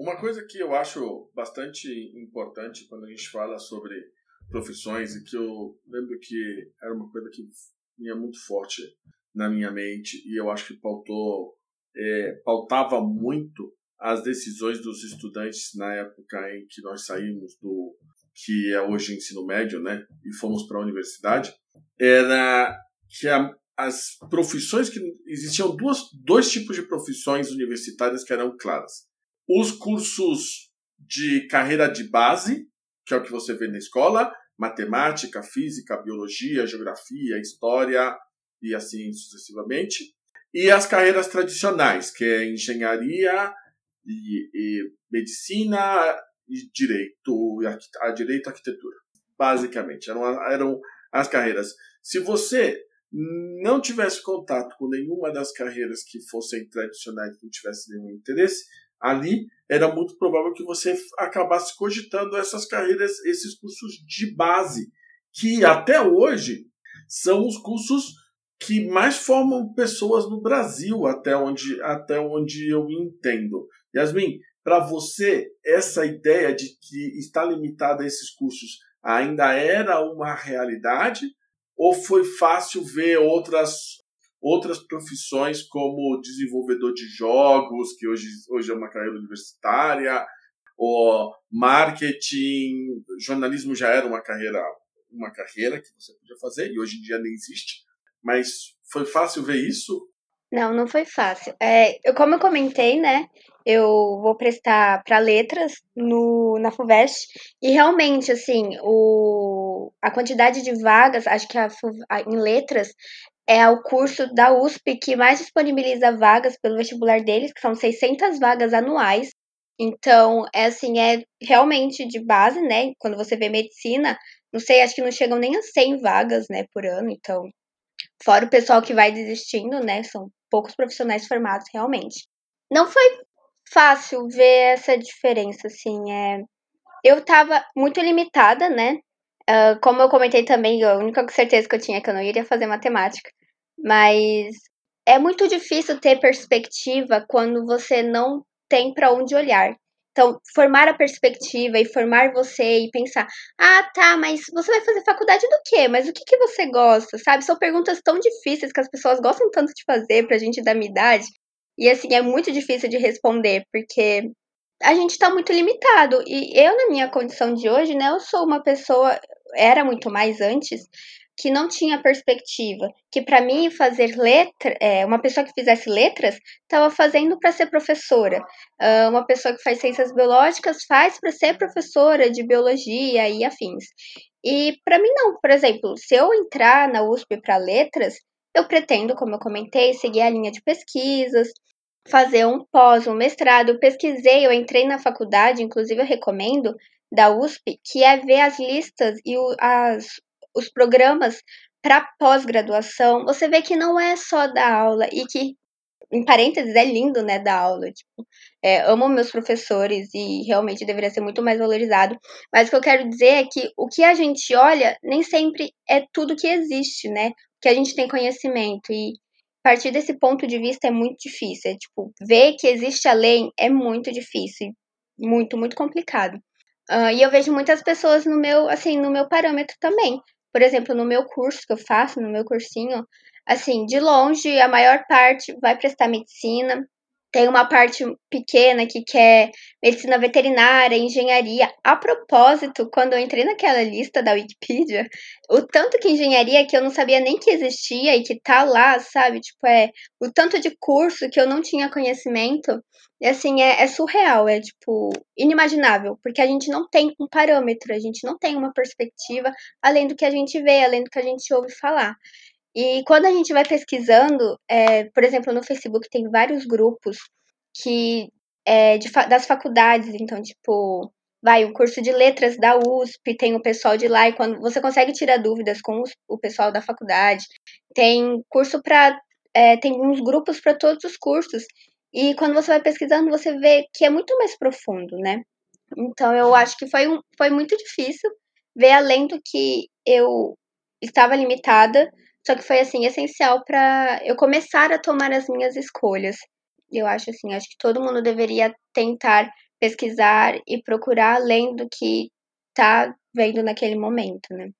Uma coisa que eu acho bastante importante quando a gente fala sobre profissões e que eu lembro que era uma coisa que vinha muito forte na minha mente e eu acho que pautou é, pautava muito as decisões dos estudantes na época em que nós saímos do que é hoje ensino médio, né, e fomos para a universidade, era que a, as profissões que existiam duas, dois tipos de profissões universitárias que eram claras. Os cursos de carreira de base, que é o que você vê na escola, matemática, física, biologia, geografia, história e assim sucessivamente, e as carreiras tradicionais, que é engenharia e, e medicina e direito, a direito e arquitetura. Basicamente, eram, eram as carreiras. Se você não tivesse contato com nenhuma das carreiras que fossem tradicionais, não tivesse nenhum interesse, ali era muito provável que você acabasse cogitando essas carreiras, esses cursos de base, que até hoje são os cursos que mais formam pessoas no Brasil, até onde, até onde eu entendo. Yasmin, para você, essa ideia de que está limitada a esses cursos ainda era uma realidade? Ou foi fácil ver outras, outras profissões como desenvolvedor de jogos, que hoje, hoje é uma carreira universitária, ou marketing, jornalismo já era uma carreira, uma carreira que você podia fazer e hoje em dia nem existe. Mas foi fácil ver isso? Não, não foi fácil. É, eu, como eu comentei, né? Eu vou prestar para letras no, na FUVEST e realmente, assim, o, a quantidade de vagas, acho que a, em letras é o curso da USP que mais disponibiliza vagas pelo vestibular deles, que são 600 vagas anuais. Então, é assim, é realmente de base, né? Quando você vê medicina, não sei, acho que não chegam nem a 100 vagas, né, por ano. Então, fora o pessoal que vai desistindo, né? São poucos profissionais formados realmente. Não foi fácil ver essa diferença, assim. É... Eu estava muito limitada, né? Uh, como eu comentei também, a única certeza que eu tinha é que eu não iria fazer matemática. Mas é muito difícil ter perspectiva quando você não tem para onde olhar. Então, formar a perspectiva e formar você e pensar: ah, tá, mas você vai fazer faculdade do quê? Mas o que, que você gosta, sabe? São perguntas tão difíceis que as pessoas gostam tanto de fazer pra gente da minha idade. E assim, é muito difícil de responder, porque a gente tá muito limitado. E eu, na minha condição de hoje, né, eu sou uma pessoa, era muito mais antes, que não tinha perspectiva, que para mim fazer letra, é, uma pessoa que fizesse letras estava fazendo para ser professora, uh, uma pessoa que faz ciências biológicas faz para ser professora de biologia e afins. E para mim não, por exemplo, se eu entrar na USP para letras, eu pretendo, como eu comentei, seguir a linha de pesquisas, fazer um pós, um mestrado. Eu pesquisei, eu entrei na faculdade, inclusive eu recomendo da USP, que é ver as listas e as, os programas para pós-graduação, você vê que não é só da aula e que, em parênteses, é lindo, né, da aula. Tipo, é, amo meus professores e realmente deveria ser muito mais valorizado. Mas o que eu quero dizer é que o que a gente olha nem sempre é tudo que existe, né? Que a gente tem conhecimento. E partir desse ponto de vista é muito difícil. É, tipo, ver que existe além é muito difícil. Muito, muito complicado. Uh, e eu vejo muitas pessoas no meu, assim, no meu parâmetro também por exemplo, no meu curso que eu faço, no meu cursinho, assim, de longe, a maior parte vai prestar medicina. Tem uma parte pequena que quer medicina veterinária, engenharia. A propósito, quando eu entrei naquela lista da Wikipedia, o tanto que engenharia que eu não sabia nem que existia e que tá lá, sabe? Tipo, é o tanto de curso que eu não tinha conhecimento. E assim, é, é, surreal, é tipo inimaginável, porque a gente não tem um parâmetro, a gente não tem uma perspectiva além do que a gente vê, além do que a gente ouve falar. E quando a gente vai pesquisando, é, por exemplo, no Facebook tem vários grupos que é, de, das faculdades, então, tipo, vai, o curso de letras da USP, tem o pessoal de lá, e quando você consegue tirar dúvidas com os, o pessoal da faculdade, tem curso para. É, tem uns grupos para todos os cursos. E quando você vai pesquisando, você vê que é muito mais profundo, né? Então eu acho que foi, um, foi muito difícil ver além do que eu estava limitada, só que foi assim essencial para eu começar a tomar as minhas escolhas. Eu acho assim, acho que todo mundo deveria tentar pesquisar e procurar além do que tá vendo naquele momento, né?